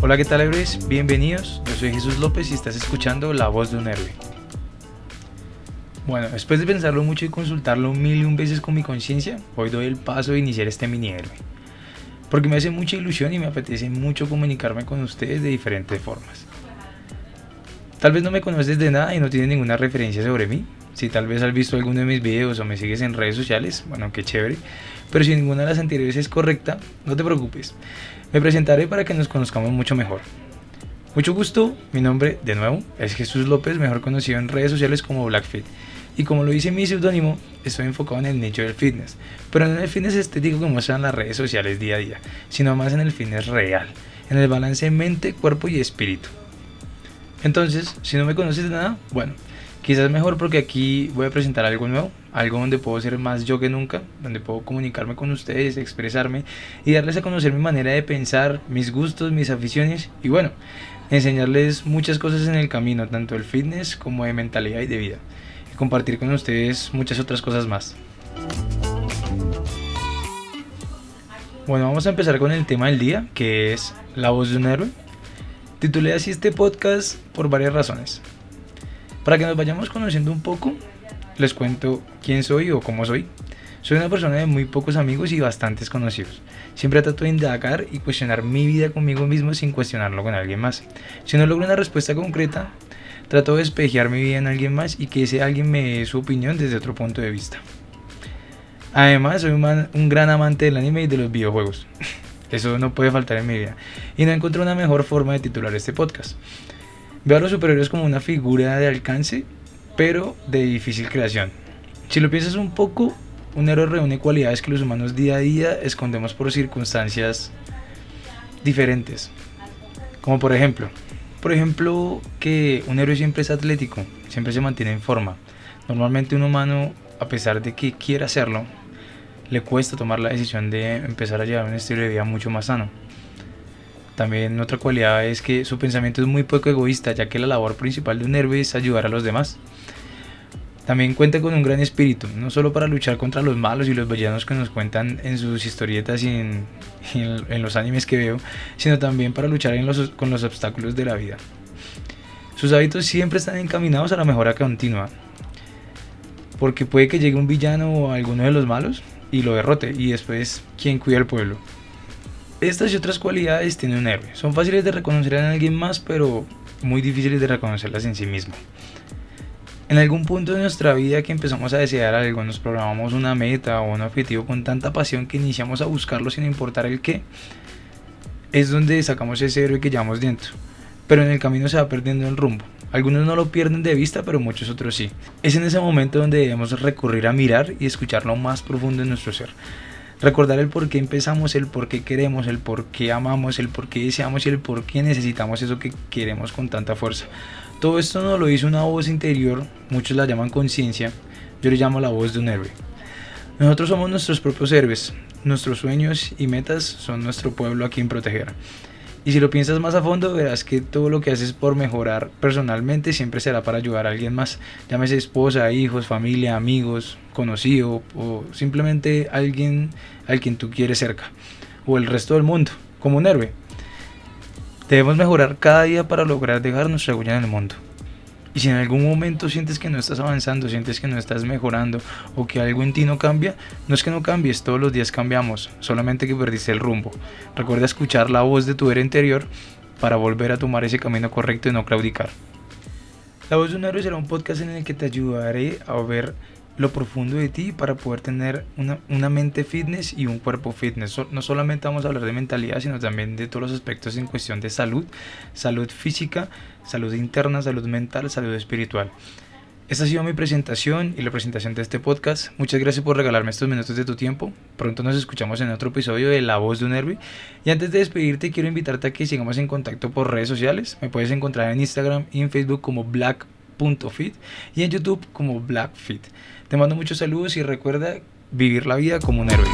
Hola, ¿qué tal, héroes? Bienvenidos. Yo soy Jesús López y estás escuchando La Voz de un Héroe. Bueno, después de pensarlo mucho y consultarlo mil y un veces con mi conciencia, hoy doy el paso de iniciar este mini héroe. Porque me hace mucha ilusión y me apetece mucho comunicarme con ustedes de diferentes formas. Tal vez no me conoces de nada y no tienes ninguna referencia sobre mí. Si tal vez has visto alguno de mis videos o me sigues en redes sociales, bueno, qué chévere. Pero si ninguna de las anteriores es correcta, no te preocupes. Me presentaré para que nos conozcamos mucho mejor. Mucho gusto, mi nombre de nuevo es Jesús López, mejor conocido en redes sociales como Blackfit. Y como lo dice mi seudónimo, estoy enfocado en el nicho del fitness, pero no en el fitness estético que muestran las redes sociales día a día, sino más en el fitness real, en el balance mente, cuerpo y espíritu. Entonces, si no me conoces de nada, bueno, Quizás mejor porque aquí voy a presentar algo nuevo, algo donde puedo ser más yo que nunca, donde puedo comunicarme con ustedes, expresarme y darles a conocer mi manera de pensar, mis gustos, mis aficiones y bueno, enseñarles muchas cosas en el camino, tanto del fitness como de mentalidad y de vida. Y compartir con ustedes muchas otras cosas más. Bueno, vamos a empezar con el tema del día, que es la voz de un héroe. Titulé así este podcast por varias razones. Para que nos vayamos conociendo un poco, les cuento quién soy o cómo soy. Soy una persona de muy pocos amigos y bastantes conocidos. Siempre trato de indagar y cuestionar mi vida conmigo mismo sin cuestionarlo con alguien más. Si no logro una respuesta concreta, trato de espejear mi vida en alguien más y que ese alguien me dé su opinión desde otro punto de vista. Además, soy un, un gran amante del anime y de los videojuegos. Eso no puede faltar en mi vida. Y no encontré una mejor forma de titular este podcast. Veo a los superhéroes como una figura de alcance, pero de difícil creación. Si lo piensas un poco, un héroe reúne cualidades que los humanos día a día escondemos por circunstancias diferentes. Como por ejemplo, por ejemplo que un héroe siempre es atlético, siempre se mantiene en forma. Normalmente un humano, a pesar de que quiera hacerlo, le cuesta tomar la decisión de empezar a llevar un estilo de vida mucho más sano. También otra cualidad es que su pensamiento es muy poco egoísta, ya que la labor principal de un héroe es ayudar a los demás. También cuenta con un gran espíritu, no solo para luchar contra los malos y los villanos que nos cuentan en sus historietas y en, los animes que veo, sino también para luchar con los obstáculos de la vida. Sus hábitos siempre están encaminados a la mejora continua, porque puede que llegue un villano o alguno de los malos y lo derrote, y después, ¿quién cuida al pueblo? Estas y otras cualidades tiene un héroe. Son fáciles de reconocer en alguien más, pero muy difíciles de reconocerlas en sí mismo. En algún punto de nuestra vida que empezamos a desear algo, nos programamos una meta o un objetivo con tanta pasión que iniciamos a buscarlo sin importar el qué, es donde sacamos ese héroe que llevamos dentro. Pero en el camino se va perdiendo el rumbo. Algunos no lo pierden de vista, pero muchos otros sí. Es en ese momento donde debemos recurrir a mirar y escuchar lo más profundo de nuestro ser. Recordar el por qué empezamos, el por qué queremos, el por qué amamos, el por qué deseamos y el por qué necesitamos eso que queremos con tanta fuerza. Todo esto nos lo hizo una voz interior, muchos la llaman conciencia, yo le llamo la voz de un héroe. Nosotros somos nuestros propios héroes, nuestros sueños y metas son nuestro pueblo a quien proteger. Y si lo piensas más a fondo, verás que todo lo que haces por mejorar personalmente siempre será para ayudar a alguien más. Llámese esposa, hijos, familia, amigos, conocido o simplemente alguien al quien tú quieres cerca. O el resto del mundo, como un héroe. Debemos mejorar cada día para lograr dejar nuestra huella en el mundo. Y si en algún momento sientes que no estás avanzando, sientes que no estás mejorando o que algo en ti no cambia, no es que no cambies, todos los días cambiamos, solamente que perdiste el rumbo. Recuerda escuchar la voz de tu era interior para volver a tomar ese camino correcto y no claudicar. La voz de un héroe será un podcast en el que te ayudaré a ver lo profundo de ti para poder tener una, una, mente fitness y un cuerpo fitness. No solamente vamos a hablar de mentalidad, sino también de todos los aspectos en cuestión de salud, salud física, salud interna, salud mental, salud espiritual. Esta ha sido mi presentación y la presentación de este podcast. Muchas gracias por regalarme estos minutos de tu tiempo. Pronto nos escuchamos en otro episodio de La Voz de un Nervi. Y antes de despedirte, quiero invitarte a que sigamos en contacto por redes sociales. Me puedes encontrar en Instagram y en Facebook como black.fit y en YouTube como blackfit. Te mando muchos saludos y recuerda vivir la vida como un héroe.